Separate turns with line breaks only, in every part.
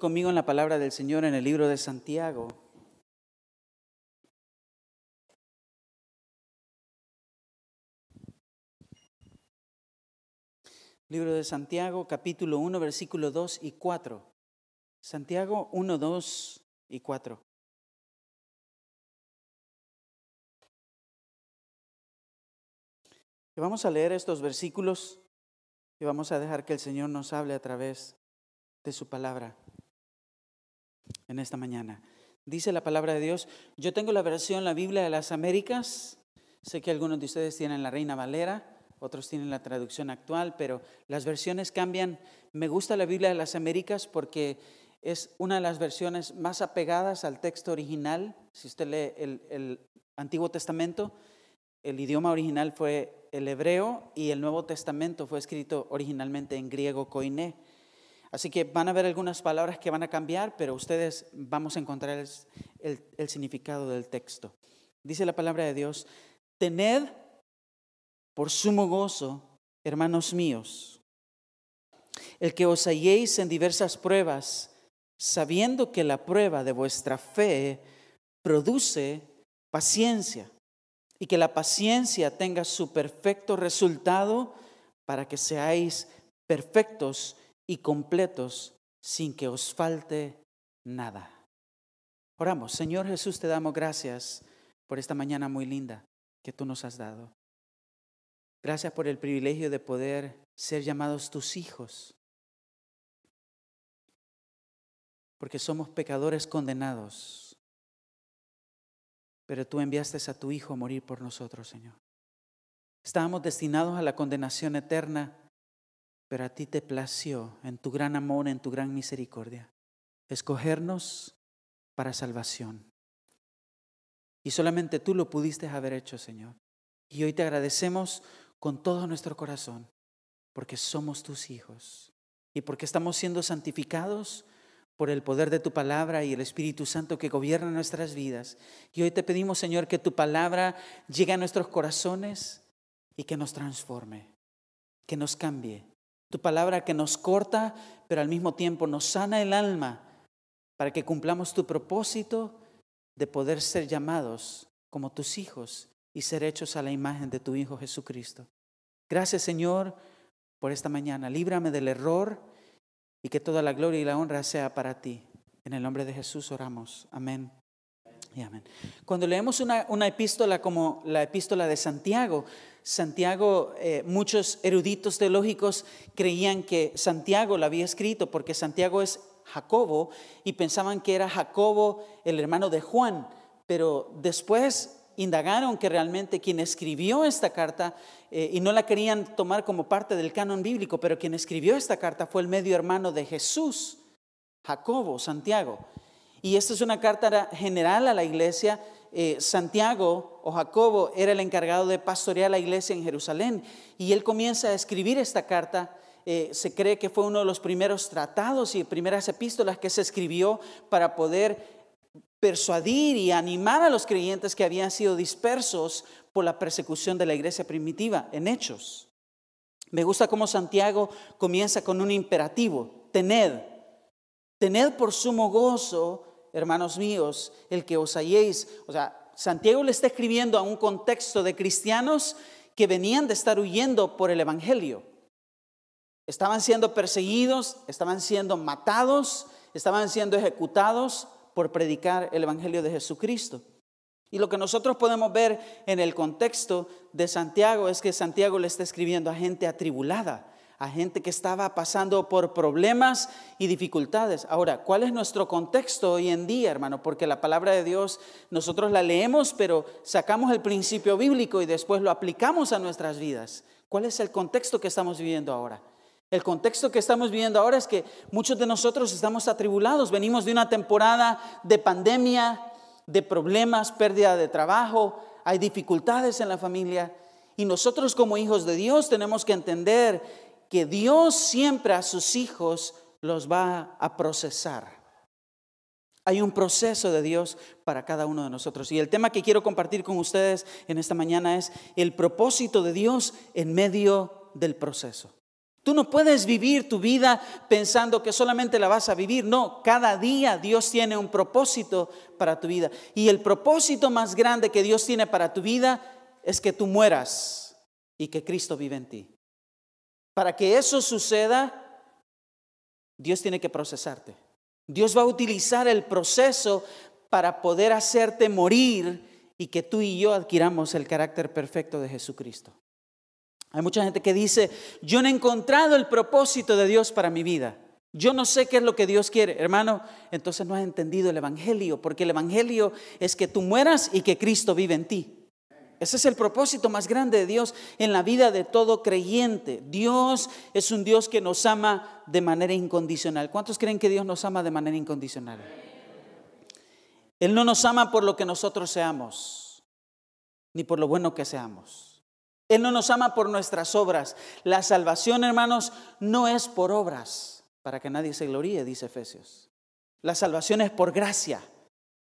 conmigo en la palabra del Señor en el libro de Santiago. Libro de Santiago, capítulo 1, versículo 2 y 4. Santiago 1, 2 y 4. vamos a leer estos versículos y vamos a dejar que el Señor nos hable a través de su palabra en esta mañana. Dice la palabra de Dios, yo tengo la versión, la Biblia de las Américas, sé que algunos de ustedes tienen la Reina Valera, otros tienen la traducción actual, pero las versiones cambian. Me gusta la Biblia de las Américas porque es una de las versiones más apegadas al texto original. Si usted lee el, Antiguo Testamento, el idioma original fue el hebreo y el Nuevo Testamento fue escrito originalmente en griego koiné. Así que van a haber algunas palabras que van a cambiar, pero ustedes vamos a encontrar el, el significado del texto. Dice la palabra de Dios, tened por sumo gozo, hermanos míos, el que os halléis en diversas pruebas, sabiendo que la prueba de vuestra fe produce paciencia y que la paciencia tenga su perfecto resultado para que seáis perfectos y completos sin que os falte nada. Oramos, Señor Jesús, te damos gracias por esta mañana muy linda que tú nos has dado. Gracias por el privilegio de poder ser llamados tus hijos, porque somos pecadores condenados pero tú enviaste a tu Hijo a morir por nosotros, Señor. Estábamos destinados a la condenación eterna, pero a ti te plació en tu gran amor, en tu gran misericordia, escogernos para salvación. Y solamente tú lo pudiste haber hecho, Señor. Y hoy te agradecemos con todo nuestro corazón, porque somos tus hijos y porque estamos siendo santificados por el poder de tu palabra y el Espíritu Santo que gobierna nuestras vidas. Y hoy te pedimos, Señor, que tu palabra llegue a nuestros corazones y que nos transforme, que nos cambie. Tu palabra que nos corta, pero al mismo tiempo nos sana el alma para que cumplamos tu propósito de poder ser llamados como tus hijos y ser hechos a la imagen de tu Hijo Jesucristo. Gracias, Señor, por esta mañana. Líbrame del error y que toda la gloria y la honra sea para ti. En el nombre de Jesús oramos. Amén. Y amén. Cuando leemos una, epístola como la epístola de Santiago, Santiago, eh, muchos eruditos teológicos creían que Santiago la había escrito porque Santiago es Jacobo y pensaban que era Jacobo el hermano de Juan, pero después indagaron que realmente quien escribió esta carta, eh, y no la querían tomar como parte del canon bíblico, pero quien escribió esta carta fue el medio hermano de Jesús, Jacobo, Santiago. Y esta es una carta general a la iglesia. Eh, Santiago o Jacobo era el encargado de pastorear la iglesia en Jerusalén y él comienza a escribir esta carta. Eh, se cree que fue uno de los primeros tratados y primeras epístolas que se escribió para poder persuadir y animar a los creyentes que habían sido dispersos por la persecución de la iglesia primitiva en hechos. Me gusta cómo Santiago comienza con un imperativo, tened, tened por sumo gozo, hermanos míos, el que os halléis. O sea, Santiago le está escribiendo a un contexto de cristianos que venían de estar huyendo por el Evangelio. Estaban siendo perseguidos, estaban siendo matados, estaban siendo ejecutados por predicar el Evangelio de Jesucristo. Y lo que nosotros podemos ver en el contexto de Santiago es que Santiago le está escribiendo a gente atribulada, a gente que estaba pasando por problemas y dificultades. Ahora, ¿cuál es nuestro contexto hoy en día, hermano? Porque la palabra de Dios nosotros la leemos, pero sacamos el principio bíblico y después lo aplicamos a nuestras vidas. ¿Cuál es el contexto que estamos viviendo ahora? El contexto que estamos viviendo ahora es que muchos de nosotros estamos atribulados, venimos de una temporada de pandemia, de problemas, pérdida de trabajo, hay dificultades en la familia y nosotros como hijos de Dios tenemos que entender que Dios siempre a sus hijos los va a procesar. Hay un proceso de Dios para cada uno de nosotros. Y el tema que quiero compartir con ustedes en esta mañana es el propósito de Dios en medio del proceso Tú no puedes vivir tu vida pensando que solamente la vas a vivir. No, cada día Dios tiene un propósito para tu vida. Y el propósito más grande que Dios tiene para tu vida es que tú mueras y que Cristo vive en ti. Para que eso suceda, Dios tiene que procesarte. Dios va a utilizar el proceso para poder hacerte morir y que tú y yo adquiramos el carácter perfecto de Jesucristo. Hay mucha gente que dice, yo no he encontrado el propósito de Dios para mi vida. Yo no sé qué es lo que Dios quiere. Hermano, entonces no has entendido el Evangelio, porque el Evangelio es que tú mueras y que Cristo vive en ti. Ese es el propósito más grande de Dios en la vida de todo creyente. Dios es un Dios que nos ama de manera incondicional. ¿Cuántos creen que Dios nos ama de manera incondicional? Él no nos ama por lo que nosotros seamos, ni por lo bueno que seamos. Él no nos ama por nuestras obras. La salvación, hermanos, no es por obras, para que nadie se gloríe, dice Efesios. La salvación es por gracia.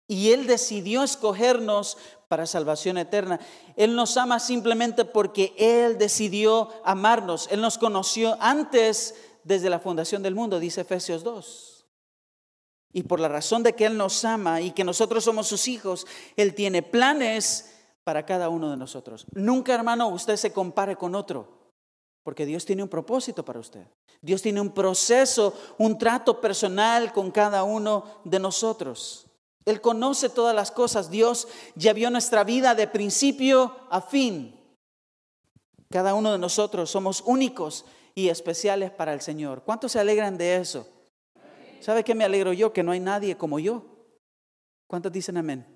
Y Él decidió escogernos para salvación eterna. Él nos ama simplemente porque Él decidió amarnos. Él nos conoció antes desde la fundación del mundo, dice Efesios 2. Y por la razón de que Él nos ama y que nosotros somos sus hijos, Él tiene planes para cada uno de nosotros. Nunca, hermano, usted se compare con otro, porque Dios tiene un propósito para usted. Dios tiene un proceso, un trato personal con cada uno de nosotros. Él conoce todas las cosas. Dios ya vio nuestra vida de principio a fin. Cada uno de nosotros somos únicos y especiales para el Señor. ¿Cuántos se alegran de eso? ¿Sabe qué me alegro yo? Que no hay nadie como yo. ¿Cuántos dicen amén?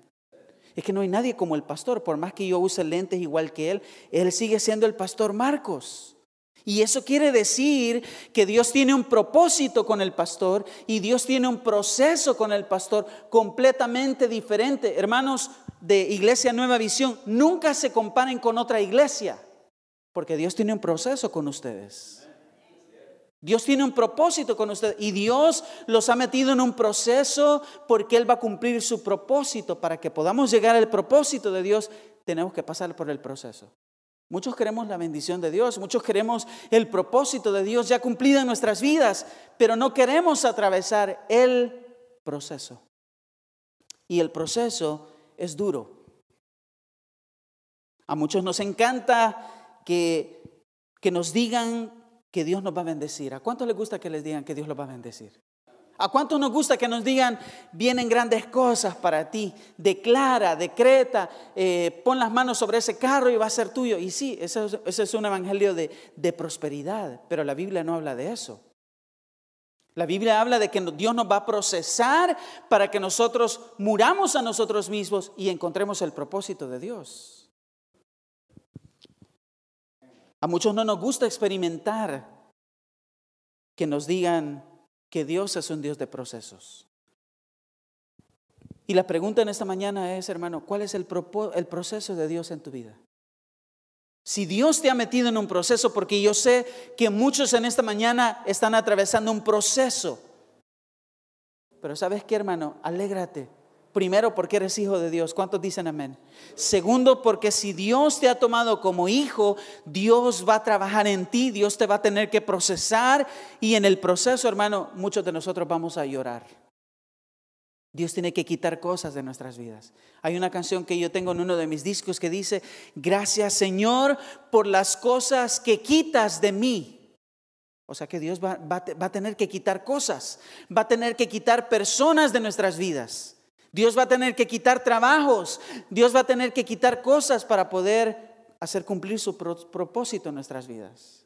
Es que no hay nadie como el pastor. Por más que yo use lentes igual que él, él sigue siendo el pastor Marcos. Y eso quiere decir que Dios tiene un propósito con el pastor y Dios tiene un proceso con el pastor completamente diferente. Hermanos de Iglesia Nueva Visión, nunca se comparen con otra iglesia, porque Dios tiene un proceso con ustedes. Dios tiene un propósito con ustedes y Dios los ha metido en un proceso porque Él va a cumplir su propósito. Para que podamos llegar al propósito de Dios, tenemos que pasar por el proceso. Muchos queremos la bendición de Dios, muchos queremos el propósito de Dios ya cumplido en nuestras vidas, pero no queremos atravesar el proceso. Y el proceso es duro. A muchos nos encanta que, que nos digan que Dios nos va a bendecir. ¿A cuántos les gusta que les digan que Dios los va a bendecir? ¿A cuánto nos gusta que nos digan, vienen grandes cosas para ti? Declara, decreta, eh, pon las manos sobre ese carro y va a ser tuyo. Y sí, ese es, un evangelio de, de prosperidad, pero la Biblia no habla de eso. La Biblia habla de que Dios nos va a procesar para que nosotros muramos a nosotros mismos y encontremos el propósito de Dios. A muchos no nos gusta experimentar que nos digan, que Dios es un Dios de procesos. Y la pregunta en esta mañana es, hermano, ¿cuál es el, el, proceso de Dios en tu vida? Si Dios te ha metido en un proceso, porque yo sé que muchos en esta mañana están atravesando un proceso. Pero sabes qué, hermano, alégrate, Primero, porque eres hijo de Dios. ¿Cuántos dicen amén? Segundo, porque si Dios te ha tomado como hijo, Dios va a trabajar en ti, Dios te va a tener que procesar y en el proceso, hermano, muchos de nosotros vamos a llorar. Dios tiene que quitar cosas de nuestras vidas. Hay una canción que yo tengo en uno de mis discos que dice, gracias Señor por las cosas que quitas de mí. O sea que Dios va, va a tener que quitar cosas, va a tener que quitar personas de nuestras vidas. Dios va a tener que quitar trabajos, Dios va a tener que quitar cosas para poder hacer cumplir su propósito en nuestras vidas.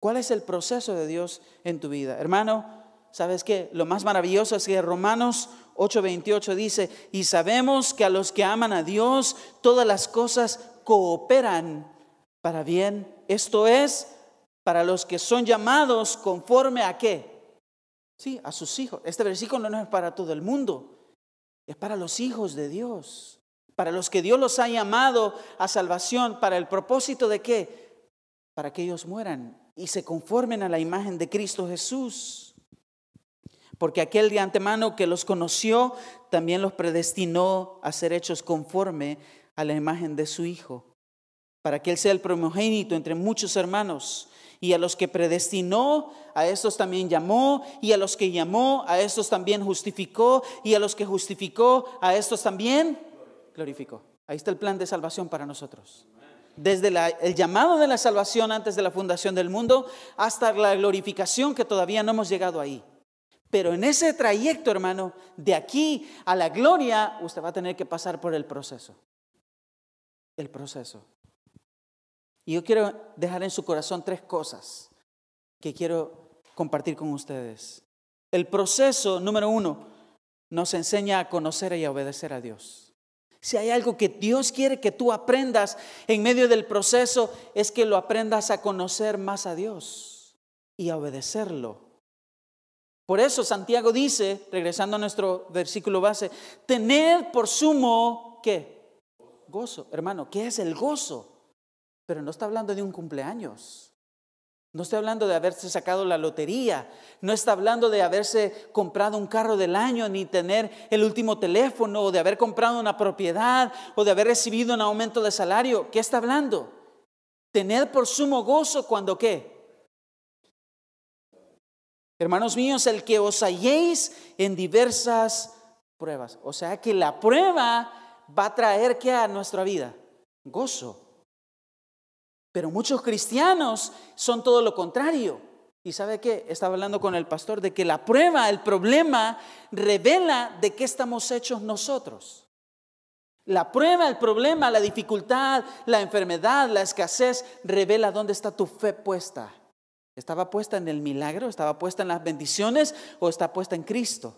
¿Cuál es el proceso de Dios en tu vida? Hermano, ¿sabes qué? Lo más maravilloso es que Romanos 8:28 dice, y sabemos que a los que aman a Dios, todas las cosas cooperan para bien. Esto es, para los que son llamados conforme a qué? Sí, a sus hijos. Este versículo no es para todo el mundo. Es para los hijos de Dios, para los que Dios los ha llamado a salvación, para el propósito de qué? Para que ellos mueran y se conformen a la imagen de Cristo Jesús. Porque aquel de antemano que los conoció, también los predestinó a ser hechos conforme a la imagen de su Hijo, para que Él sea el primogénito entre muchos hermanos. Y a los que predestinó, a estos también llamó. Y a los que llamó, a estos también justificó. Y a los que justificó, a estos también glorificó. Ahí está el plan de salvación para nosotros. Desde el llamado de la salvación antes de la fundación del mundo hasta la glorificación que todavía no hemos llegado ahí. Pero en ese trayecto, hermano, de aquí a la gloria, usted va a tener que pasar por el proceso. El proceso. Y yo quiero dejar en su corazón tres cosas que quiero compartir con ustedes. El proceso, número uno, nos enseña a conocer y a obedecer a Dios. Si hay algo que Dios quiere que tú aprendas en medio del proceso, es que lo aprendas a conocer más a Dios y a obedecerlo. Por eso Santiago dice, regresando a nuestro versículo base, tener por sumo, ¿qué? Gozo. Hermano, ¿qué es el gozo? Pero no está hablando de un cumpleaños. No está hablando de haberse sacado la lotería, no está hablando de haberse comprado un carro del año, ni tener el último teléfono, o de haber comprado una propiedad, o de haber recibido un aumento de salario. ¿Qué está hablando? Tener por sumo gozo cuando qué? Hermanos míos, el que os halléis en diversas pruebas. O sea que la prueba va a traer qué a nuestra vida? Gozo. Pero muchos cristianos son todo lo contrario. ¿Y sabe qué? Estaba hablando con el pastor de que la prueba, el problema, revela de qué estamos hechos nosotros. La prueba, el problema, la dificultad, la enfermedad, la escasez, revela dónde está tu fe puesta. ¿Estaba puesta en el milagro? ¿Estaba puesta en las bendiciones? ¿O está puesta en Cristo?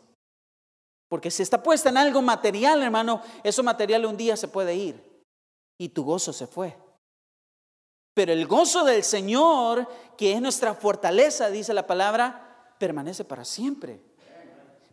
Porque si está puesta en algo material, hermano, eso material un día se puede ir y tu gozo se fue. Pero el gozo del Señor, que es nuestra fortaleza, dice la palabra, permanece para siempre.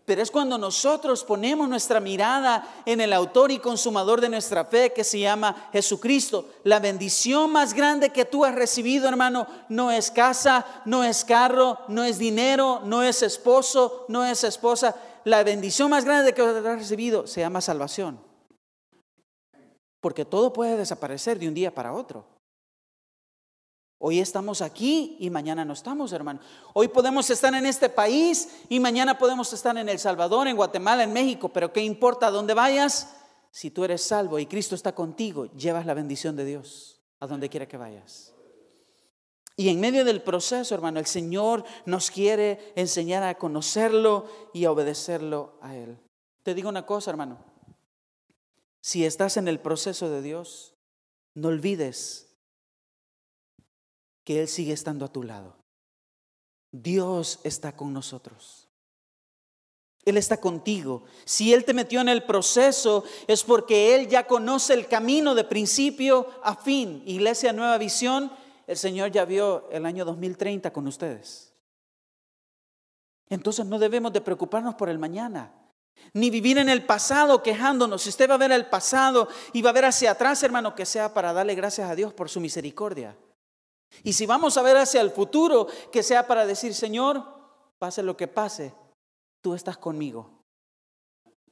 Pero es cuando nosotros ponemos nuestra mirada en el autor y consumador de nuestra fe que se llama Jesucristo. La bendición más grande que tú has recibido, hermano, no es casa, no es carro, no es dinero, no es esposo, no es esposa. La bendición más grande que has recibido se llama salvación. Porque todo puede desaparecer de un día para otro. Hoy estamos aquí y mañana no estamos, hermano. Hoy podemos estar en este país y mañana podemos estar en El Salvador, en Guatemala, en México, pero ¿qué importa dónde vayas? Si tú eres salvo y Cristo está contigo, llevas la bendición de Dios a donde quiera que vayas. Y en medio del proceso, hermano, el Señor nos quiere enseñar a conocerlo y a obedecerlo a Él. Te digo una cosa, hermano. Si estás en el proceso de Dios, no olvides que Él sigue estando a tu lado. Dios está con nosotros. Él está contigo. Si Él te metió en el proceso es porque Él ya conoce el camino de principio a fin. Iglesia Nueva Visión, el Señor ya vio el año 2030 con ustedes. Entonces no debemos de preocuparnos por el mañana, ni vivir en el pasado quejándonos. Si usted va a ver el pasado y va a ver hacia atrás, hermano, que sea para darle gracias a Dios por su misericordia. Y si vamos a ver hacia el futuro, que sea para decir, Señor, pase lo que pase, tú estás conmigo.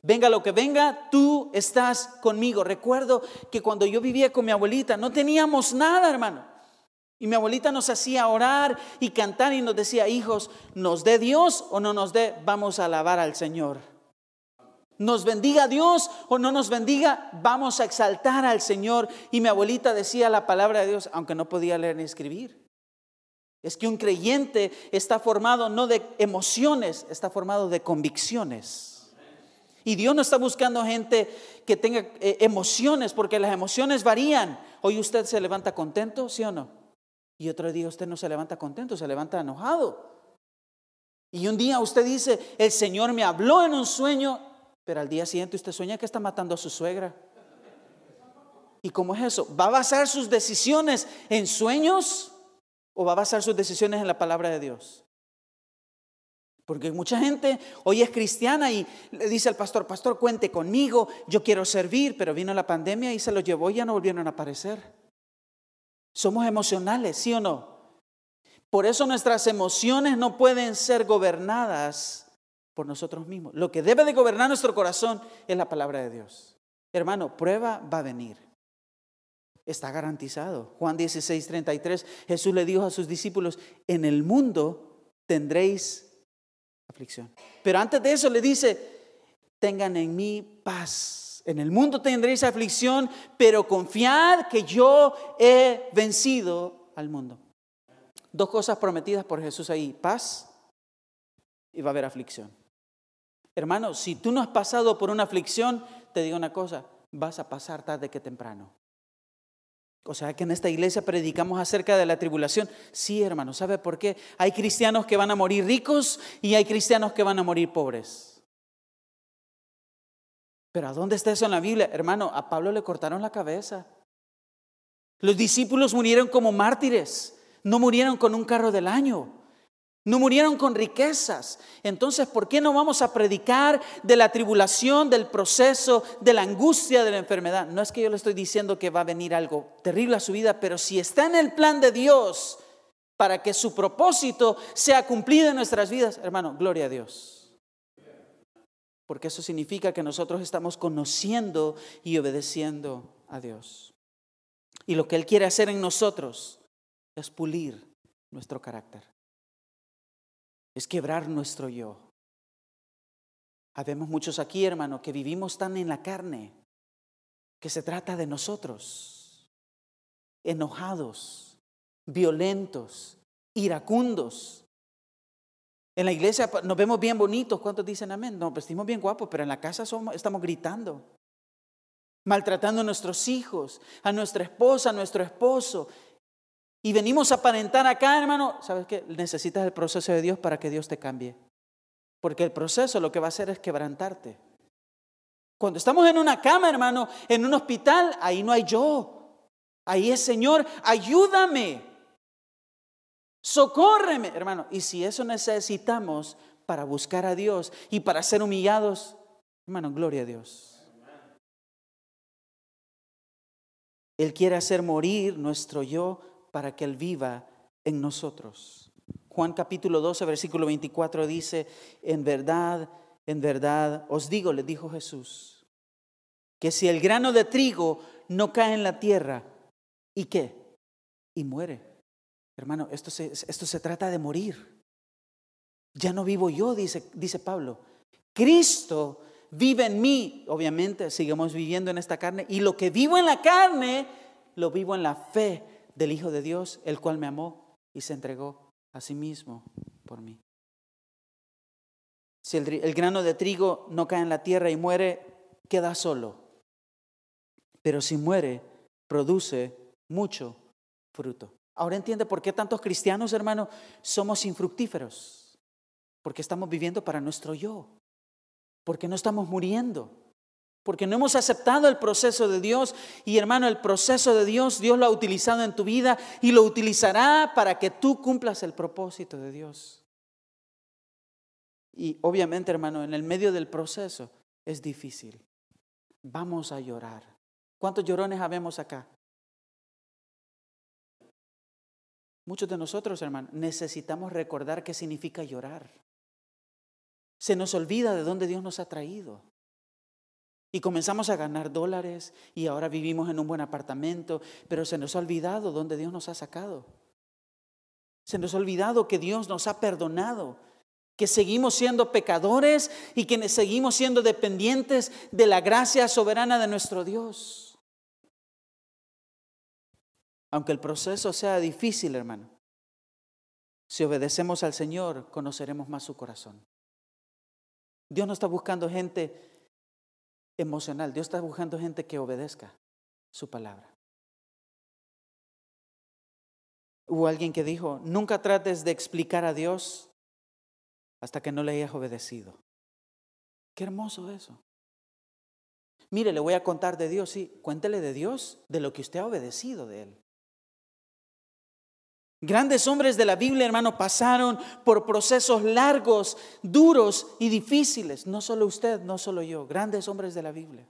Venga lo que venga, tú estás conmigo. Recuerdo que cuando yo vivía con mi abuelita no teníamos nada, hermano. Y mi abuelita nos hacía orar y cantar y nos decía, hijos, nos dé Dios o no nos dé, vamos a alabar al Señor nos bendiga Dios o no nos bendiga, vamos a exaltar al Señor. Y mi abuelita decía la palabra de Dios, aunque no podía leer ni escribir. Es que un creyente está formado no de emociones, está formado de convicciones. Y Dios no está buscando gente que tenga eh, emociones, porque las emociones varían. Hoy usted se levanta contento, ¿sí o no? Y otro día usted no se levanta contento, se levanta enojado. Y un día usted dice, el Señor me habló en un sueño pero al día siguiente usted sueña que está matando a su suegra. ¿Y cómo es eso? ¿Va a basar sus decisiones en sueños o va a basar sus decisiones en la palabra de Dios? Porque mucha gente hoy es cristiana y le dice al pastor, pastor, cuente conmigo, yo quiero servir, pero vino la pandemia y se lo llevó y ya no volvieron a aparecer. Somos emocionales, ¿sí o no? Por eso nuestras emociones no pueden ser gobernadas por nosotros mismos. Lo que debe de gobernar nuestro corazón es la palabra de Dios. Hermano, prueba va a venir. está garantizado. Juan 16, 33, Jesús le dijo a sus discípulos, en el mundo tendréis aflicción. Pero antes de eso le dice, tengan en mí paz. En el mundo tendréis aflicción, pero confiad que yo he vencido al mundo. Dos cosas prometidas por Jesús ahí, paz y va a haber aflicción. Hermano, si tú no has pasado por una aflicción, te digo una cosa, vas a pasar tarde que temprano. O sea que en esta iglesia predicamos acerca de la tribulación. Sí, hermano, ¿sabe por qué? Hay cristianos que van a morir ricos y hay cristianos que van a morir pobres. Pero ¿a dónde está eso en la Biblia? Hermano, a Pablo le cortaron la cabeza. Los discípulos murieron como mártires, no murieron con un carro del año. No murieron con riquezas. Entonces, ¿por qué no vamos a predicar de la tribulación, del proceso, de la angustia de la enfermedad? No es que yo le estoy diciendo que va a venir algo terrible a su vida, pero si está en el plan de Dios para que su propósito sea cumplido en nuestras vidas, hermano, gloria a Dios. Porque eso significa que nosotros estamos conociendo y obedeciendo a Dios. Y lo que Él quiere hacer en nosotros es pulir nuestro carácter es quebrar nuestro yo. Habemos muchos aquí, hermano, que vivimos tan en la carne que se trata de nosotros, enojados, violentos, iracundos. En la iglesia nos vemos bien bonitos, ¿cuántos dicen amén? No, vestimos bien guapos, pero en la casa somos, estamos gritando, maltratando a nuestros hijos, a nuestra esposa, a nuestro esposo, y venimos a aparentar acá, hermano, ¿sabes qué? Necesitas el proceso de Dios para que Dios te cambie. Porque el proceso lo que va a hacer es quebrantarte. Cuando estamos en una cama, hermano, en un hospital, ahí no hay yo. Ahí es, Señor, ayúdame. Socórreme, hermano. Y si eso necesitamos para buscar a Dios y para ser humillados, hermano, gloria a Dios. Él quiere hacer morir nuestro yo para que Él viva en nosotros. Juan capítulo 12, versículo 24 dice, en verdad, en verdad, os digo, le dijo Jesús, que si el grano de trigo no cae en la tierra, ¿y qué? Y muere. Hermano, esto se, esto se trata de morir. Ya no vivo yo, dice, dice Pablo. Cristo vive en mí. Obviamente, seguimos viviendo en esta carne. Y lo que vivo en la carne, lo vivo en la fe del Hijo de Dios, el cual me amó y se entregó a sí mismo por mí. Si el, grano de trigo no cae en la tierra y muere, queda solo. Pero si muere, produce mucho fruto. Ahora entiende por qué tantos cristianos, hermano, somos infructíferos. Porque estamos viviendo para nuestro yo. Porque no estamos muriendo porque no hemos aceptado el proceso de Dios. Y hermano, el proceso de Dios, Dios lo ha utilizado en tu vida y lo utilizará para que tú cumplas el propósito de Dios. Y obviamente, hermano, en el medio del proceso es difícil. Vamos a llorar. ¿Cuántos llorones habemos acá? Muchos de nosotros, hermano, necesitamos recordar qué significa llorar. Se nos olvida de dónde Dios nos ha traído. Y comenzamos a ganar dólares y ahora vivimos en un buen apartamento, pero se nos ha olvidado dónde Dios nos ha sacado. Se nos ha olvidado que Dios nos ha perdonado, que seguimos siendo pecadores y que seguimos siendo dependientes de la gracia soberana de nuestro Dios. Aunque el proceso sea difícil, hermano, si obedecemos al Señor, conoceremos más su corazón. Dios no está buscando gente emocional. Dios está buscando gente que obedezca su palabra. Hubo alguien que dijo, nunca trates de explicar a Dios hasta que no le hayas obedecido. Qué hermoso eso. Mire, le voy a contar de Dios, sí, cuéntele de Dios, de lo que usted ha obedecido de Él. Grandes hombres de la Biblia, hermano, pasaron por procesos largos, duros y difíciles. No solo usted, no solo yo, grandes hombres de la Biblia.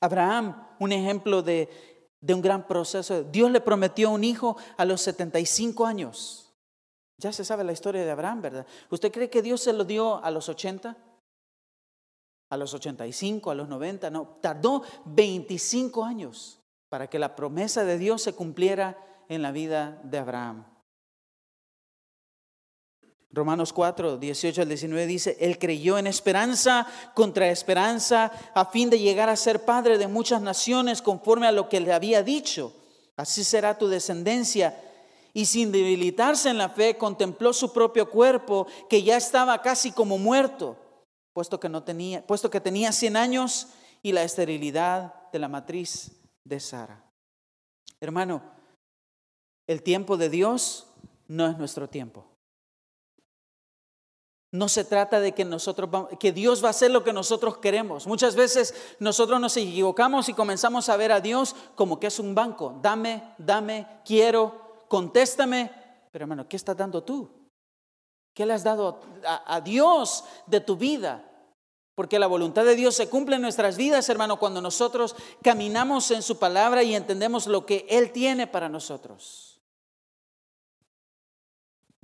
Abraham, un ejemplo de, un gran proceso. Dios le prometió un hijo a los 75 años. Ya se sabe la historia de Abraham, ¿verdad? ¿Usted cree que Dios se lo dio a los 80? a los 85, a los 90, no, tardó 25 años para que la promesa de Dios se cumpliera en la vida de Abraham. Romanos 4, 18 al 19 dice, Él creyó en esperanza contra esperanza a fin de llegar a ser padre de muchas naciones conforme a lo que le había dicho. Así será tu descendencia. Y sin debilitarse en la fe, contempló su propio cuerpo, que ya estaba casi como muerto, puesto que, no tenía, puesto que tenía 100 años y la esterilidad de la matriz de Sara. Hermano, el tiempo de Dios no es nuestro tiempo. No se trata de que nosotros que Dios va a hacer lo que nosotros queremos. Muchas veces nosotros nos equivocamos y comenzamos a ver a Dios como que es un banco. Dame, dame, quiero, contéstame. Pero hermano, ¿qué estás dando tú? ¿Qué le has dado a, a Dios de tu vida? Porque la voluntad de Dios se cumple en nuestras vidas, hermano, cuando nosotros caminamos en su palabra y entendemos lo que Él tiene para nosotros.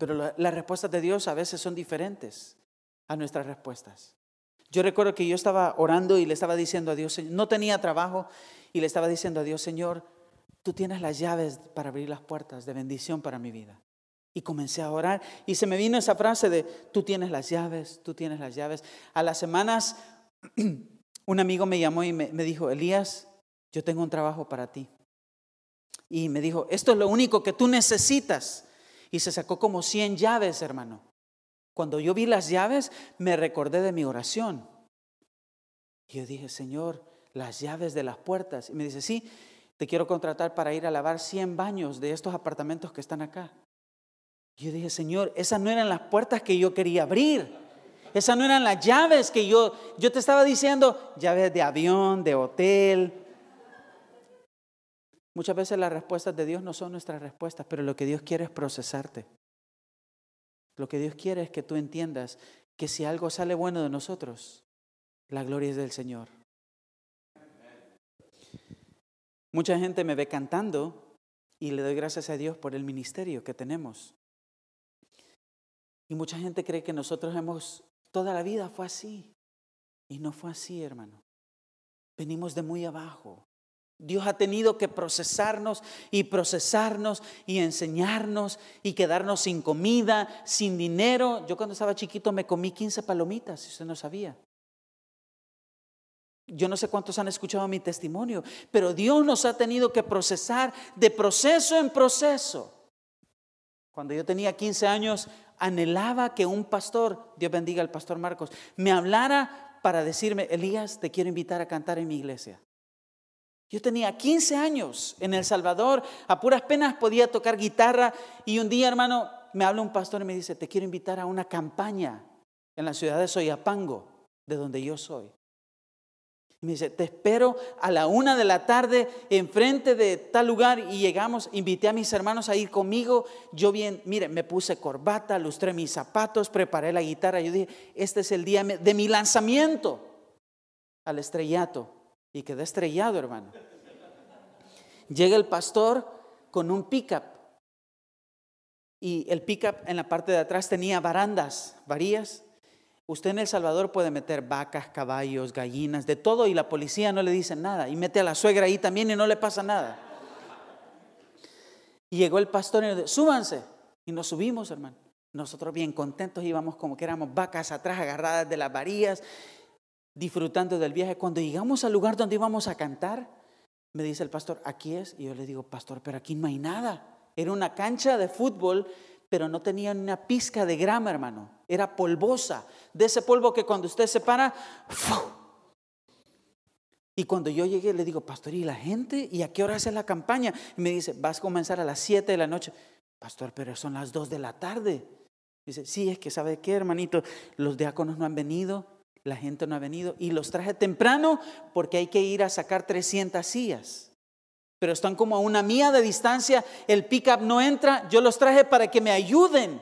Pero las respuestas de Dios a veces son diferentes a nuestras respuestas. Yo recuerdo que yo estaba orando y le estaba diciendo a Dios, no tenía trabajo y le estaba diciendo a Dios, Señor, tú tienes las llaves para abrir las puertas de bendición para mi vida. Y comencé a orar y se me vino esa frase de, tú tienes las llaves, tú tienes las llaves. A las semanas, un amigo me llamó y me, me dijo, Elías, yo tengo un trabajo para ti. Y me dijo, esto es lo único que tú necesitas y se sacó como 100 llaves, hermano. Cuando yo vi las llaves, me recordé de mi oración. Y yo dije, Señor, las llaves de las puertas. Y me dice, sí, te quiero contratar para ir a lavar 100 baños de estos apartamentos que están acá. Y yo dije, Señor, esas no eran las puertas que yo quería abrir. Esas no eran las llaves que yo, yo te estaba diciendo, llaves de avión, de hotel, Muchas veces las respuestas de Dios no son nuestras respuestas, pero lo que Dios quiere es procesarte. Lo que Dios quiere es que tú entiendas que si algo sale bueno de nosotros, la gloria es del Señor. Mucha gente me ve cantando y le doy gracias a Dios por el ministerio que tenemos. Y mucha gente cree que nosotros hemos, toda la vida fue así. Y no fue así, hermano. Venimos de muy abajo. Dios ha tenido que procesarnos y procesarnos y enseñarnos y quedarnos sin comida, sin dinero. Yo cuando estaba chiquito me comí 15 palomitas, si usted no sabía. Yo no sé cuántos han escuchado mi testimonio, pero Dios nos ha tenido que procesar de proceso en proceso. Cuando yo tenía 15 años, anhelaba que un pastor, Dios bendiga al pastor Marcos, me hablara para decirme, Elías, te quiero invitar a cantar en mi iglesia. Yo tenía 15 años en El Salvador, a puras penas podía tocar guitarra y un día, hermano, me habla un pastor y me dice, te quiero invitar a una campaña en la ciudad de Soyapango, de donde yo soy. Y me dice, te espero a la una de la tarde enfrente de tal lugar y llegamos, invité a mis hermanos a ir conmigo. Yo bien, mire, me puse corbata, lustré mis zapatos, preparé la guitarra. Yo dije, este es el día de mi lanzamiento al estrellato y quedé estrellado, hermano. Llega el pastor con un pickup y el pickup en la parte de atrás tenía barandas, varías. Usted en El Salvador puede meter vacas, caballos, gallinas, de todo y la policía no le dice nada. Y mete a la suegra ahí también y no le pasa nada. Llegó el pastor y nos dijo, súbanse. Y nos subimos, hermano. Nosotros bien contentos íbamos como que éramos vacas atrás agarradas de las varillas disfrutando del viaje. Cuando llegamos al lugar donde íbamos a cantar, me dice el pastor, aquí es. Y yo le digo, pastor, pero aquí no hay nada. Era una cancha de fútbol, pero no tenía una pizca de grama, hermano. Era polvosa. De ese polvo que cuando usted se para, y cuando yo llegué, le digo, pastor, ¿y la gente? ¿Y a qué hora hace la campaña? Y me dice, vas a comenzar a las 7 de la noche. Pastor, pero son las 2 de la tarde. Dice, sí, es que sabe qué, hermanito, los diáconos no han venido, la gente no ha venido y los traje temprano porque hay que ir a sacar 300 sillas. Pero están como a una mía de distancia, el pickup no entra, yo los traje para que me ayuden.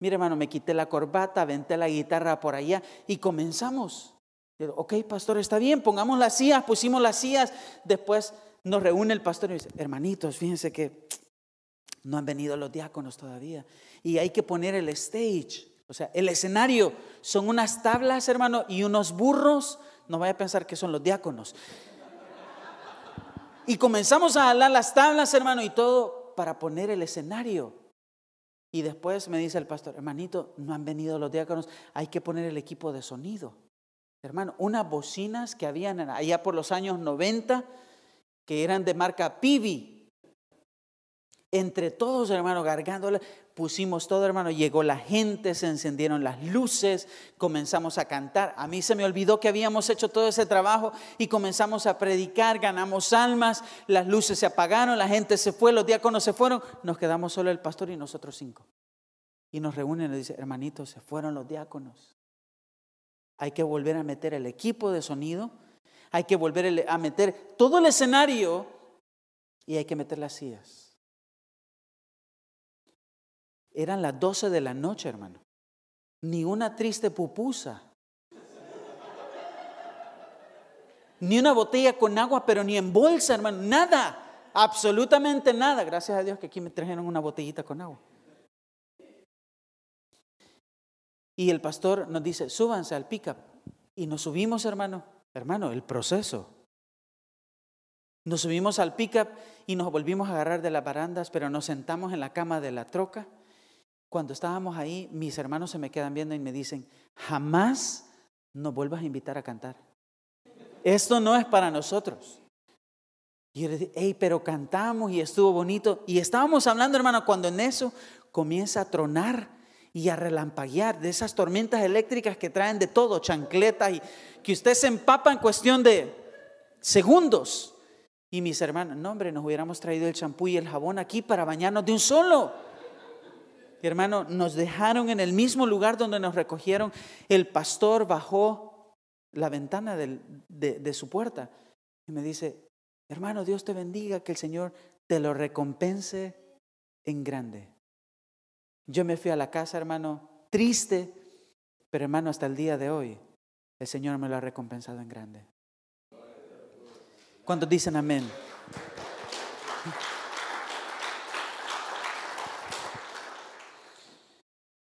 Mire, hermano, me quité la corbata, aventé la guitarra por allá y comenzamos. Digo, ok, pastor, está bien, pongamos las sillas, pusimos las sillas. Después nos reúne el pastor y dice, hermanitos, fíjense que no han venido los diáconos todavía. Y hay que poner el stage O sea, el escenario son unas tablas, hermano, y unos burros. No vaya a pensar que son los diáconos. Y comenzamos a jalar las tablas, hermano, y todo para poner el escenario. Y después me dice el pastor, hermanito, no han venido los diáconos, hay que poner el equipo de sonido. Hermano, unas bocinas que habían allá por los años 90, que eran de marca Pivi. Entre todos, hermano, gargándole, pusimos todo, hermano, llegó la gente, se encendieron las luces, comenzamos a cantar. A mí se me olvidó que habíamos hecho todo ese trabajo y comenzamos a predicar, ganamos almas, las luces se apagaron, la gente se fue, los diáconos se fueron, nos quedamos solo el pastor y nosotros cinco. Y nos reúnen y dice, hermanitos, se fueron los diáconos. Hay que volver a meter el equipo de sonido, hay que volver a meter todo el escenario y hay que meter las sillas. Eran las 12 de la noche, hermano. Ni una triste pupusa. Ni una botella con agua, pero ni en bolsa, hermano. Nada. Absolutamente nada. Gracias a Dios que aquí me trajeron una botellita con agua. Y el pastor nos dice, súbanse al pickup. Y nos subimos, hermano. Hermano, el proceso. Nos subimos al pickup y nos volvimos a agarrar de las barandas, pero nos sentamos en la cama de la troca cuando estábamos ahí, mis hermanos se me quedan viendo y me dicen, jamás nos vuelvas a invitar a cantar. Esto no es para nosotros. Y yo le dije, hey, pero cantamos y estuvo bonito. Y estábamos hablando, hermano, cuando en eso comienza a tronar y a relampaguear de esas tormentas eléctricas que traen de todo, chancletas y que usted se empapa en cuestión de segundos. Y mis hermanos, no, hombre, nos hubiéramos traído el champú y el jabón aquí para bañarnos de un solo hermano, nos dejaron en el mismo lugar donde nos recogieron. El pastor bajó la ventana de, de su puerta y me dice, hermano, Dios te bendiga, que el Señor te lo recompense en grande. Yo me fui a la casa, hermano, triste, pero hermano, hasta el día de hoy, el Señor me lo ha recompensado en grande. ¿Cuántos dicen amén?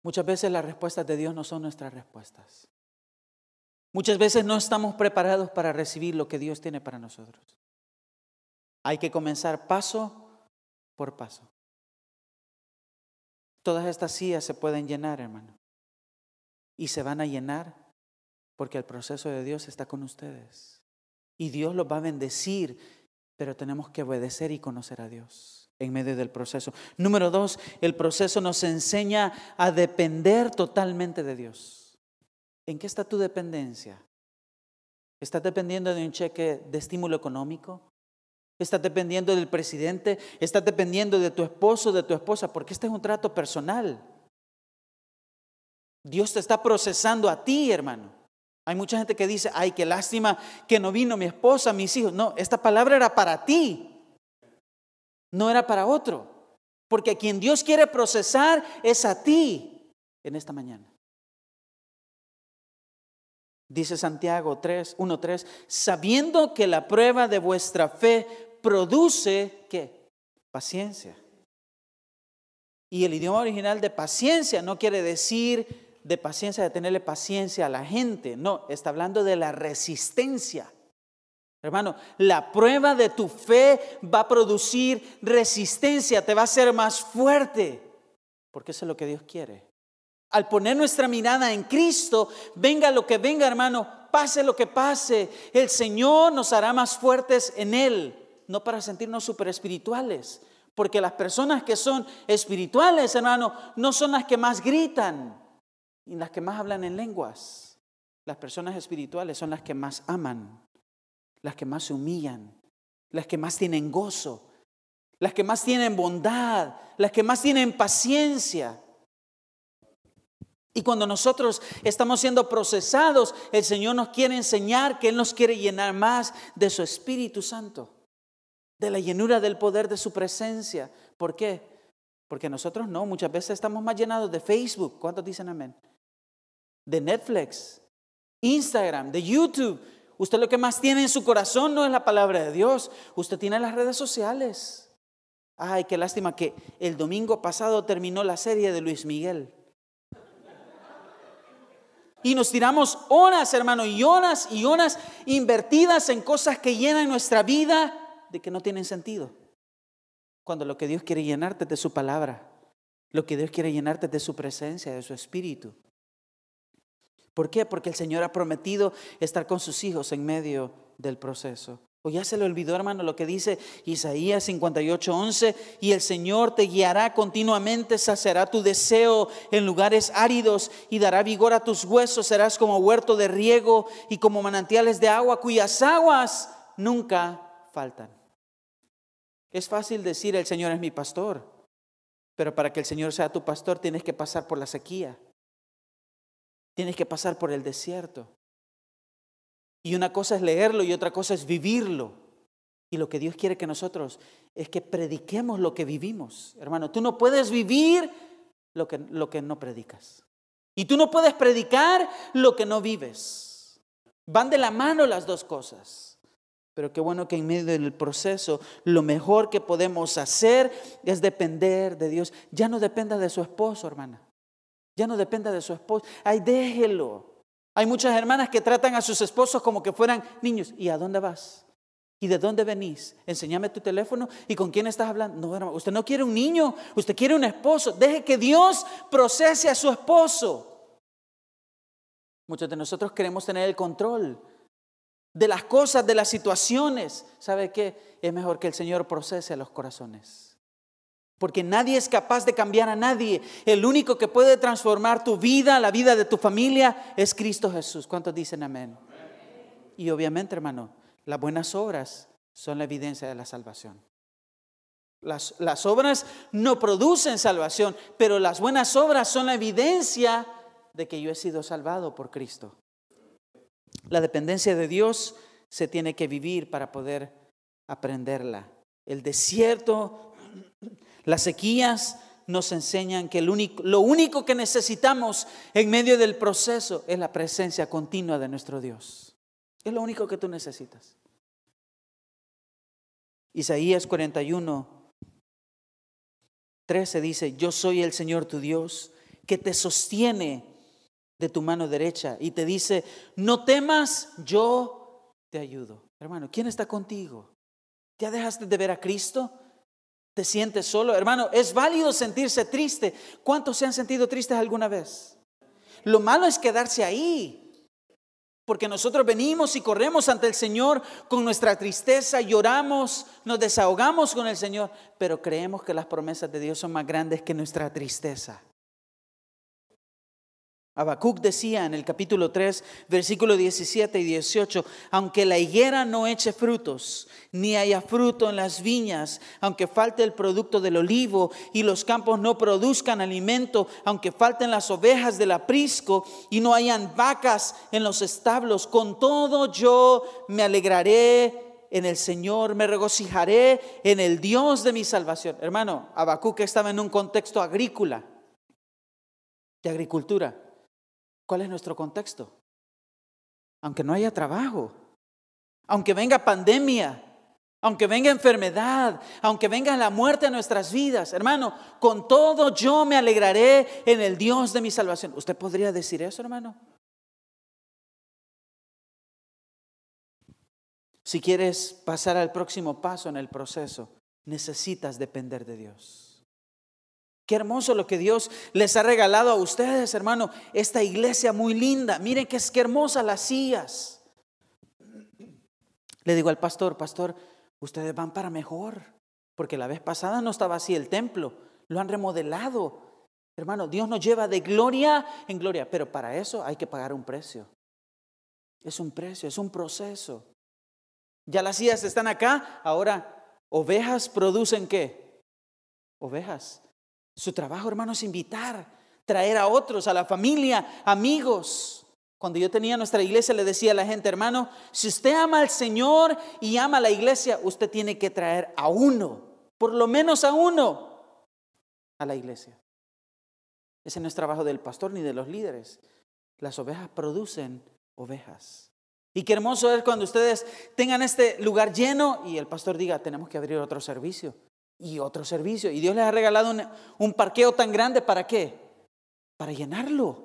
Muchas veces las respuestas de Dios no son nuestras respuestas. Muchas veces no estamos preparados para recibir lo que Dios tiene para nosotros. Hay que comenzar paso por paso. Todas estas sillas se pueden llenar, hermano. Y se van a llenar porque el proceso de Dios está con ustedes. Y Dios los va a bendecir, pero tenemos que obedecer y conocer a Dios en medio del proceso. Número dos, el proceso nos enseña a depender totalmente de Dios. ¿En qué está tu dependencia? ¿Estás dependiendo de un cheque de estímulo económico? ¿Estás dependiendo del presidente? ¿Estás dependiendo de tu esposo, de tu esposa? Porque este es un trato personal. Dios te está procesando a ti, hermano. Hay mucha gente que dice, ay, qué lástima que no vino mi esposa, mis hijos. No, esta palabra era para ti no era para otro. Porque quien Dios quiere procesar es a ti en esta mañana. Dice Santiago 3, 1.3, sabiendo que la prueba de vuestra fe produce, ¿qué? Paciencia. Y el idioma original de paciencia no quiere decir de paciencia, de tenerle paciencia a la gente. No, está hablando de la resistencia. Hermano, la prueba de tu fe va a producir resistencia, te va a hacer más fuerte, porque eso es lo que Dios quiere. Al poner nuestra mirada en Cristo, venga lo que venga, hermano, pase lo que pase, el Señor nos hará más fuertes en Él, no para sentirnos super espirituales, porque las personas que son espirituales, hermano, no son las que más gritan y las que más hablan en lenguas. Las personas espirituales son las que más aman las que más se humillan, las que más tienen gozo, las que más tienen bondad, las que más tienen paciencia. Y cuando nosotros estamos siendo procesados, el Señor nos quiere enseñar que Él nos quiere llenar más de su Espíritu Santo, de la llenura del poder de su presencia. ¿Por qué? Porque nosotros no, muchas veces estamos más llenados de Facebook. ¿Cuántos dicen amén? De Netflix, Instagram, de YouTube. Usted lo que más tiene en su corazón no es la palabra de Dios. Usted tiene las redes sociales. Ay, qué lástima que el domingo pasado terminó la serie de Luis Miguel. Y nos tiramos horas, hermano, y horas y horas invertidas en cosas que llenan nuestra vida de que no tienen sentido. Cuando lo que Dios quiere llenarte es de su palabra, lo que Dios quiere llenarte es de su presencia, de su espíritu. ¿Por qué? Porque el Señor ha prometido estar con sus hijos en medio del proceso. O ya se le olvidó, hermano, lo que dice Isaías 58, 11, y el Señor te guiará continuamente, saciará tu deseo en lugares áridos y dará vigor a tus huesos, serás como huerto de riego y como manantiales de agua cuyas aguas nunca faltan. Es fácil decir, el Señor es mi pastor, pero para que el Señor sea tu pastor tienes que pasar por la sequía, tienes que pasar por el desierto. Y una cosa es leerlo y otra cosa es vivirlo. Y lo que Dios quiere que nosotros es que prediquemos lo que vivimos. Hermano, tú no puedes vivir lo que, no predicas. Y tú no puedes predicar lo que no vives. Van de la mano las dos cosas. Pero qué bueno que en medio del proceso lo mejor que podemos hacer es depender de Dios. Ya no dependa de su esposo, hermana. Ya no dependa de su esposo. Ay, déjelo. Hay muchas hermanas que tratan a sus esposos como que fueran niños. ¿Y a dónde vas? ¿Y de dónde venís? Enséñame tu teléfono y con quién estás hablando. No, hermano, usted no quiere un niño, usted quiere un esposo. Deje que Dios procese a su esposo. Muchos de nosotros queremos tener el control de las cosas, de las situaciones. ¿Sabe qué? Es mejor que el Señor procese a los corazones. Porque nadie es capaz de cambiar a nadie. El único que puede transformar tu vida, la vida de tu familia, es Cristo Jesús. ¿Cuántos dicen amén? Y obviamente, hermano, las buenas obras son la evidencia de la salvación. Las, las obras no producen salvación, pero las buenas obras son la evidencia de que yo he sido salvado por Cristo. La dependencia de Dios se tiene que vivir para poder aprenderla. El desierto las sequías nos enseñan que lo único que necesitamos en medio del proceso es la presencia continua de nuestro Dios. Es lo único que tú necesitas. Isaías 41, 13 dice, yo soy el Señor tu Dios que te sostiene de tu mano derecha y te dice, no temas, yo te ayudo. Hermano, ¿quién está contigo? ¿Ya dejaste de ver a Cristo? ¿Te sientes solo? Hermano, es válido sentirse triste. ¿Cuántos se han sentido tristes alguna vez? Lo malo es quedarse ahí. Porque nosotros venimos y corremos ante el Señor con nuestra tristeza, lloramos, nos desahogamos con el Señor, pero creemos que las promesas de Dios son más grandes que nuestra tristeza. Habacuc decía en el capítulo 3, versículo 17 y 18, aunque la higuera no eche frutos, ni haya fruto en las viñas, aunque falte el producto del olivo y los campos no produzcan alimento, aunque falten las ovejas del aprisco y no hayan vacas en los establos, con todo yo me alegraré en el Señor, me regocijaré en el Dios de mi salvación. Hermano, Habacuc estaba en un contexto agrícola, de agricultura. ¿Cuál es nuestro contexto? Aunque no haya trabajo, aunque venga pandemia, aunque venga enfermedad, aunque venga la muerte a nuestras vidas, hermano, con todo yo me alegraré en el Dios de mi salvación. ¿Usted podría decir eso, hermano? Si quieres pasar al próximo paso en el proceso, necesitas depender de Dios. Qué hermoso lo que Dios les ha regalado a ustedes, hermano. Esta iglesia muy linda. Miren que es que hermosas las sillas. Le digo al pastor, pastor, ustedes van para mejor. Porque la vez pasada no estaba así el templo. Lo han remodelado. Hermano, Dios nos lleva de gloria en gloria. Pero para eso hay que pagar un precio. Es un precio, es un proceso. Ya las sillas están acá. Ahora, ovejas producen qué? Ovejas. Su trabajo, hermano, es invitar, traer a otros, a la familia, amigos. Cuando yo tenía nuestra iglesia le decía a la gente, hermano, si usted ama al Señor y ama a la iglesia, usted tiene que traer a uno, por lo menos a uno, a la iglesia. Ese no es trabajo del pastor ni de los líderes. Las ovejas producen ovejas. Y qué hermoso es cuando ustedes tengan este lugar lleno y el pastor diga, tenemos que abrir otro servicio y otro servicio. Y Dios les ha regalado un, parqueo tan grande, ¿para qué? Para llenarlo.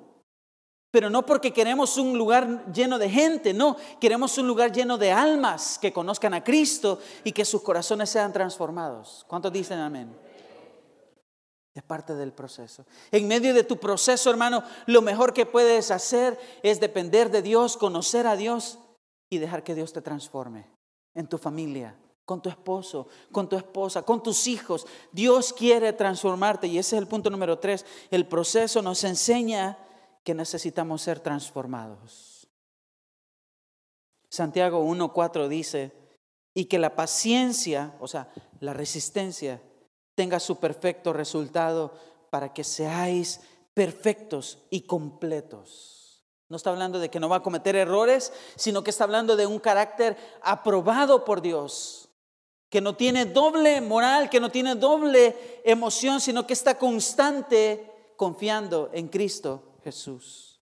Pero no porque queremos un lugar lleno de gente, no, queremos un lugar lleno de almas que conozcan a Cristo y que sus corazones sean transformados. ¿Cuántos dicen amén? Es parte del proceso. En medio de tu proceso, hermano, lo mejor que puedes hacer es depender de Dios, conocer a Dios y dejar que Dios te transforme en tu familia, con tu esposo, con tu esposa, con tus hijos. Dios quiere transformarte y ese es el punto número tres. El proceso nos enseña que necesitamos ser transformados. Santiago 1.4 dice, y que la paciencia, o sea, la resistencia, tenga su perfecto resultado para que seáis perfectos y completos. No está hablando de que no va a cometer errores, sino que está hablando de un carácter aprobado por Dios, que no tiene doble moral, que no tiene doble emoción, sino que está constante confiando en Cristo Jesús.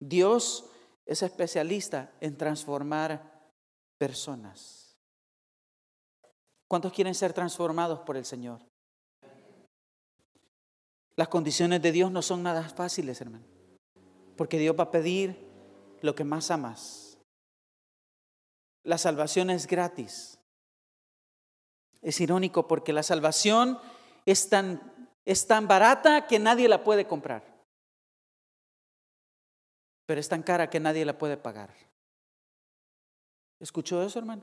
Dios es especialista en transformar personas. ¿Cuántos quieren ser transformados por el Señor? Las condiciones de Dios no son nada fáciles, hermano. Porque Dios va a pedir lo que más amas. La salvación es gratis. Es irónico porque la salvación es tan, es tan barata que nadie la puede comprar pero es tan cara que nadie la puede pagar. ¿Escuchó eso, hermano?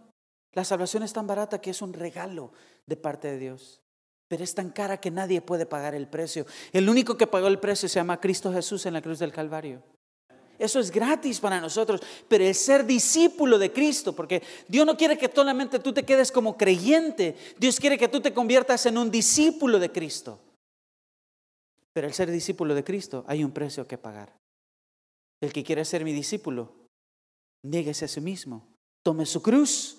La salvación es tan barata que es un regalo de parte de Dios, pero es tan cara que nadie puede pagar el precio. El único que pagó el precio se llama Cristo Jesús en la cruz del Calvario. Eso es gratis para nosotros, pero el ser discípulo de Cristo, porque Dios no quiere que solamente tú te quedes como creyente, Dios quiere que tú te conviertas en un discípulo de Cristo. Pero el ser discípulo de Cristo hay un precio que pagar. El que quiere ser mi discípulo, nieguese a sí mismo, tome su cruz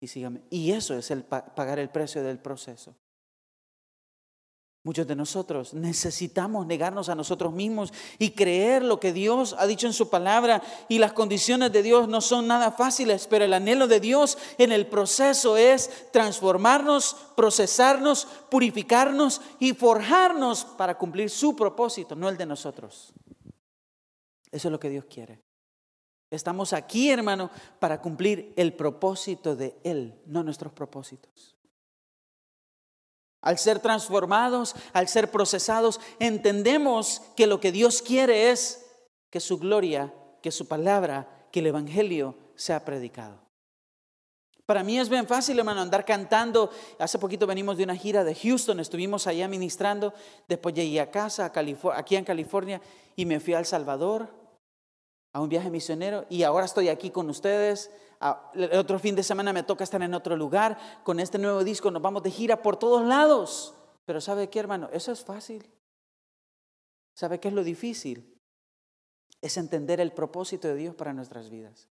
y sígame. Y eso es el pagar el precio del proceso. Muchos de nosotros necesitamos negarnos a nosotros mismos y creer lo que Dios ha dicho en su palabra y las condiciones de Dios no son nada fáciles, pero el anhelo de Dios en el proceso es transformarnos, procesarnos, purificarnos y forjarnos para cumplir su propósito, no el de nosotros. Eso es lo que Dios quiere. Estamos aquí, hermano, para cumplir el propósito de Él, no nuestros propósitos. Al ser transformados, al ser procesados, entendemos que lo que Dios quiere es que su gloria, que su palabra, que el Evangelio sea predicado. Para mí es bien fácil, hermano, andar cantando. Hace poquito venimos de una gira de Houston, estuvimos allá ministrando, después llegué a casa, aquí en California, y me fui a El Salvador, a un viaje misionero y ahora estoy aquí con ustedes. El otro fin de semana me toca estar en otro lugar. Con este nuevo disco nos vamos de gira por todos lados. Pero ¿sabe qué, hermano? Eso es fácil. ¿Sabe qué es lo difícil? Es entender el propósito de Dios para nuestras vidas.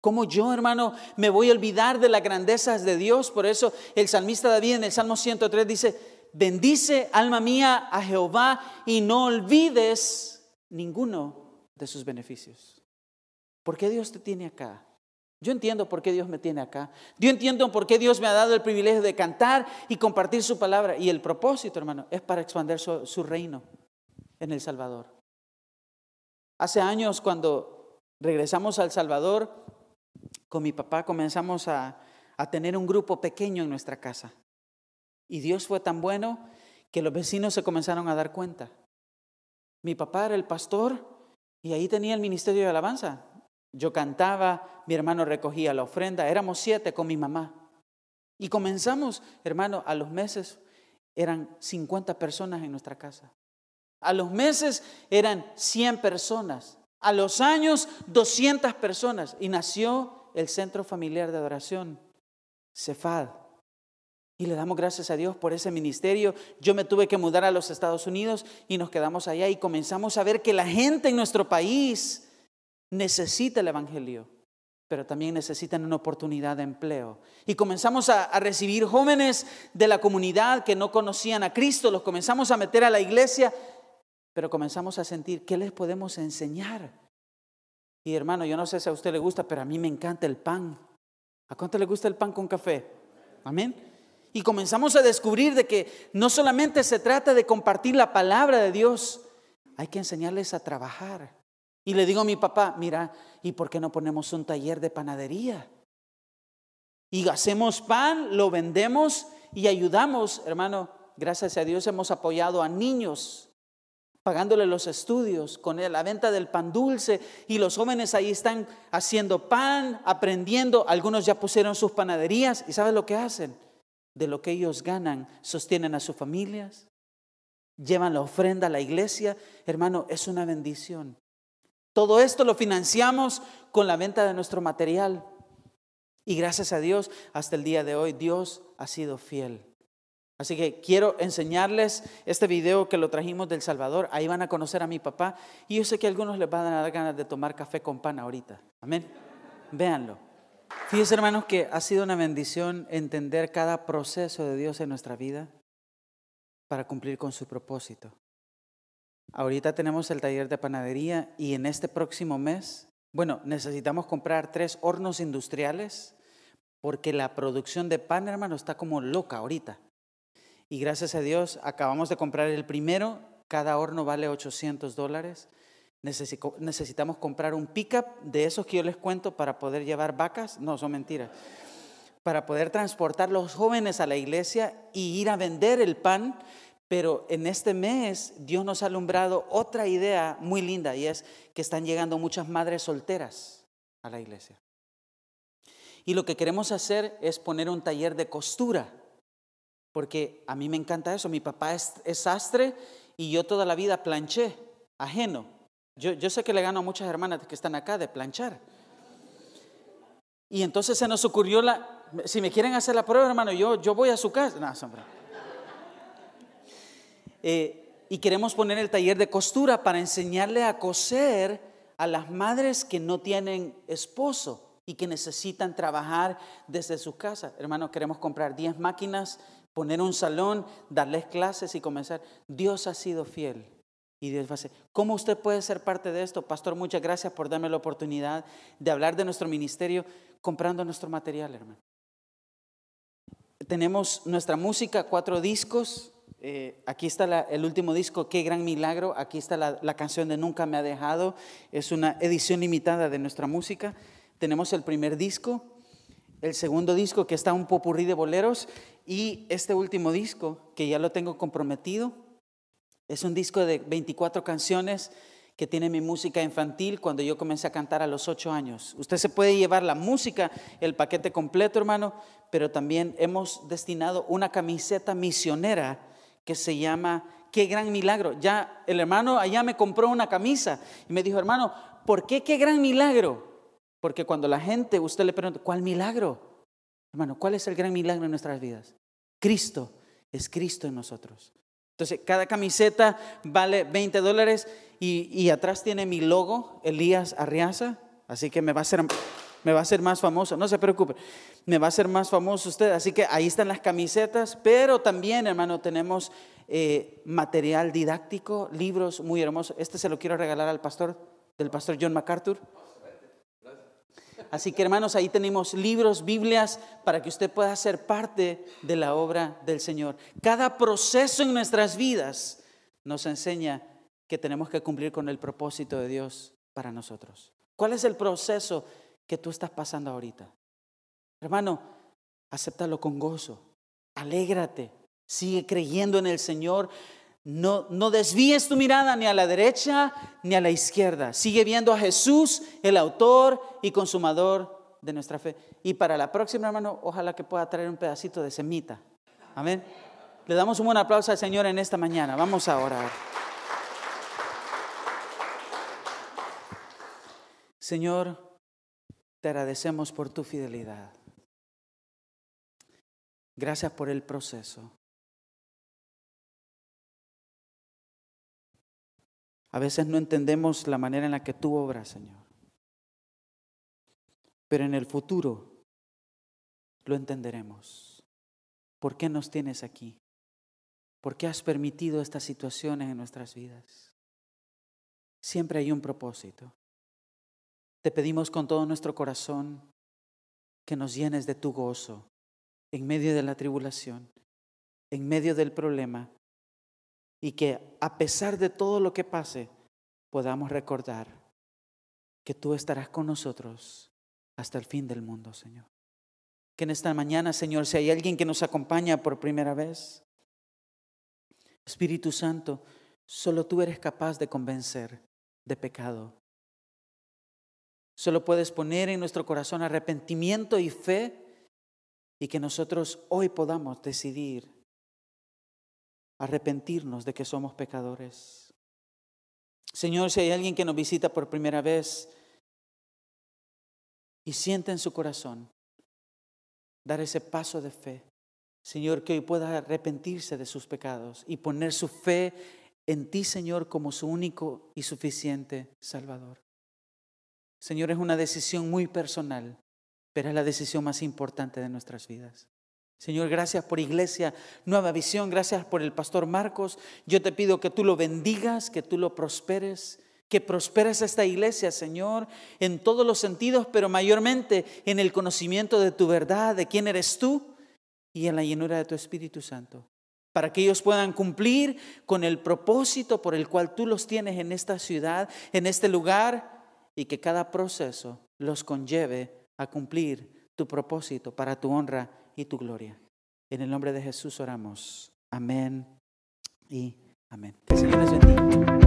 ¿Cómo yo, hermano, me voy a olvidar de las grandezas de Dios? Por eso el salmista David en el Salmo 103 dice, bendice alma mía a Jehová y no olvides ninguno de sus beneficios. ¿Por qué Dios te tiene acá? Yo entiendo por qué Dios me tiene acá. Yo entiendo por qué Dios me ha dado el privilegio de cantar y compartir su palabra. Y el propósito, hermano, es para expandir su, reino en El Salvador. Hace años, cuando regresamos al Salvador, con mi papá comenzamos a, a tener un grupo pequeño en nuestra casa. Y Dios fue tan bueno que los vecinos se comenzaron a dar cuenta. Mi papá era el pastor y ahí tenía el ministerio de alabanza. Yo cantaba, mi hermano recogía la ofrenda, éramos siete con mi mamá. Y comenzamos, hermano, a los meses eran 50 personas en nuestra casa. A los meses eran 100 personas. A los años, 200 personas. Y nació el Centro Familiar de Adoración, Cefad. Y le damos gracias a Dios por ese ministerio. Yo me tuve que mudar a los Estados Unidos y nos quedamos allá y comenzamos a ver que la gente en nuestro país necesita el Evangelio, pero también necesitan una oportunidad de empleo. Y comenzamos a, recibir jóvenes de la comunidad que no conocían a Cristo, los comenzamos a meter a la iglesia, pero comenzamos a sentir, ¿qué les podemos enseñar? Y hermano, yo no sé si a usted le gusta, pero a mí me encanta el pan. ¿A cuánto le gusta el pan con café? Amén. Y comenzamos a descubrir de que no solamente se trata de compartir la palabra de Dios, hay que enseñarles a trabajar. Y le digo a mi papá, mira, ¿y por qué no ponemos un taller de panadería? Y hacemos pan, lo vendemos y ayudamos, hermano. Gracias a Dios hemos apoyado a niños, pagándole los estudios con la venta del pan dulce. Y los jóvenes ahí están haciendo pan, aprendiendo. Algunos ya pusieron sus panaderías. ¿Y sabes lo que hacen? De lo que ellos ganan, sostienen a sus familias, llevan la ofrenda a la iglesia. Hermano, es una bendición. Todo esto lo financiamos con la venta de nuestro material. Y gracias a Dios, hasta el día de hoy, Dios ha sido fiel. Así que quiero enseñarles este video que lo trajimos del Salvador. Ahí van a conocer a mi papá. Y yo sé que algunos les van a dar ganas de tomar café con pan ahorita. Amén. Véanlo. Fíjense, hermanos, que ha sido una bendición entender cada proceso de Dios en nuestra vida para cumplir con su propósito. Ahorita tenemos el taller de panadería y en este próximo mes, bueno, necesitamos comprar tres hornos industriales porque la producción de pan, hermano, está como loca ahorita. Y gracias a Dios acabamos de comprar el primero, cada horno vale 800 dólares. Necesitamos comprar un pickup de esos que yo les cuento para poder llevar vacas. No, son mentiras. Para poder transportar los jóvenes a la iglesia y ir a vender el pan pero en este mes Dios nos ha alumbrado otra idea muy linda y es que están llegando muchas madres solteras a la iglesia. Y lo que queremos hacer es poner un taller de costura, porque a mí me encanta eso. Mi papá es, sastre y yo toda la vida planché, ajeno. Yo, yo sé que le gano a muchas hermanas que están acá de planchar. Y entonces se nos ocurrió la, si me quieren hacer la prueba, hermano, yo, yo voy a su casa. No, hombre. Eh, y queremos poner el taller de costura para enseñarle a coser a las madres que no tienen esposo y que necesitan trabajar desde su casa. Hermano, queremos comprar 10 máquinas, poner un salón, darles clases y comenzar. Dios ha sido fiel. Y Dios va a ser. ¿Cómo usted puede ser parte de esto? Pastor, muchas gracias por darme la oportunidad de hablar de nuestro ministerio comprando nuestro material, hermano. Tenemos nuestra música, cuatro discos, eh, aquí está el último disco, Qué gran milagro. Aquí está la, canción de Nunca me ha dejado. Es una edición limitada de nuestra música. Tenemos el primer disco, el segundo disco que está un popurrí de boleros y este último disco que ya lo tengo comprometido. Es un disco de 24 canciones que tiene mi música infantil cuando yo comencé a cantar a los 8 años. Usted se puede llevar la música, el paquete completo, hermano, pero también hemos destinado una camiseta misionera que se llama Qué gran milagro. Ya el hermano allá me compró una camisa y me dijo, hermano, ¿por qué qué gran milagro? Porque cuando la gente, usted le pregunta, ¿cuál milagro? Hermano, ¿cuál es el gran milagro en nuestras vidas? Cristo, es Cristo en nosotros. Entonces, cada camiseta vale 20 dólares y, atrás tiene mi logo, Elías Arriaza, así que me va a ser me va a ser más famoso, no se preocupe, me va a ser más famoso usted. Así que ahí están las camisetas, pero también, hermano, tenemos eh, material didáctico, libros muy hermosos. Este se lo quiero regalar al pastor, del pastor John MacArthur. Así que hermanos, ahí tenemos libros, Biblias, para que usted pueda ser parte de la obra del Señor. Cada proceso en nuestras vidas nos enseña que tenemos que cumplir con el propósito de Dios para nosotros. ¿Cuál es el proceso que tú estás pasando ahorita. Hermano, acéptalo con gozo, alégrate, sigue creyendo en el Señor. No, no desvíes tu mirada ni a la derecha ni a la izquierda. Sigue viendo a Jesús, el autor y consumador de nuestra fe. Y para la próxima, hermano, ojalá que pueda traer un pedacito de semita. Amén. Le damos un buen aplauso al Señor en esta mañana. Vamos a orar. Señor, te agradecemos por tu fidelidad. Gracias por el proceso. A veces no entendemos la manera en la que tú obras, Señor. Pero en el futuro lo entenderemos. ¿Por qué nos tienes aquí? ¿Por qué has permitido estas situaciones en nuestras vidas? Siempre hay un propósito. Te pedimos con todo nuestro corazón que nos llenes de tu gozo en medio de la tribulación, en medio del problema, y que a pesar de todo lo que pase, podamos recordar que tú estarás con nosotros hasta el fin del mundo, Señor. Que en esta mañana, Señor, si hay alguien que nos acompaña por primera vez, Espíritu Santo, solo tú eres capaz de convencer de pecado. Solo puedes poner en nuestro corazón arrepentimiento y fe y que nosotros hoy podamos decidir arrepentirnos de que somos pecadores. Señor, si hay alguien que nos visita por primera vez y siente en su corazón dar ese paso de fe, Señor, que hoy pueda arrepentirse de sus pecados y poner su fe en ti, Señor, como su único y suficiente Salvador. Señor, es una decisión muy personal, pero es la decisión más importante de nuestras vidas. Señor, gracias por Iglesia Nueva Visión, gracias por el pastor Marcos. Yo te pido que tú lo bendigas, que tú lo prosperes, que prosperes esta iglesia, Señor, en todos los sentidos, pero mayormente en el conocimiento de tu verdad, de quién eres tú y en la llenura de tu Espíritu Santo, para que ellos puedan cumplir con el propósito por el cual tú los tienes en esta ciudad, en este lugar, y que cada proceso los conlleve a cumplir tu propósito para tu honra y tu gloria. En el nombre de Jesús oramos. Amén y amén. El Señor les bendiga.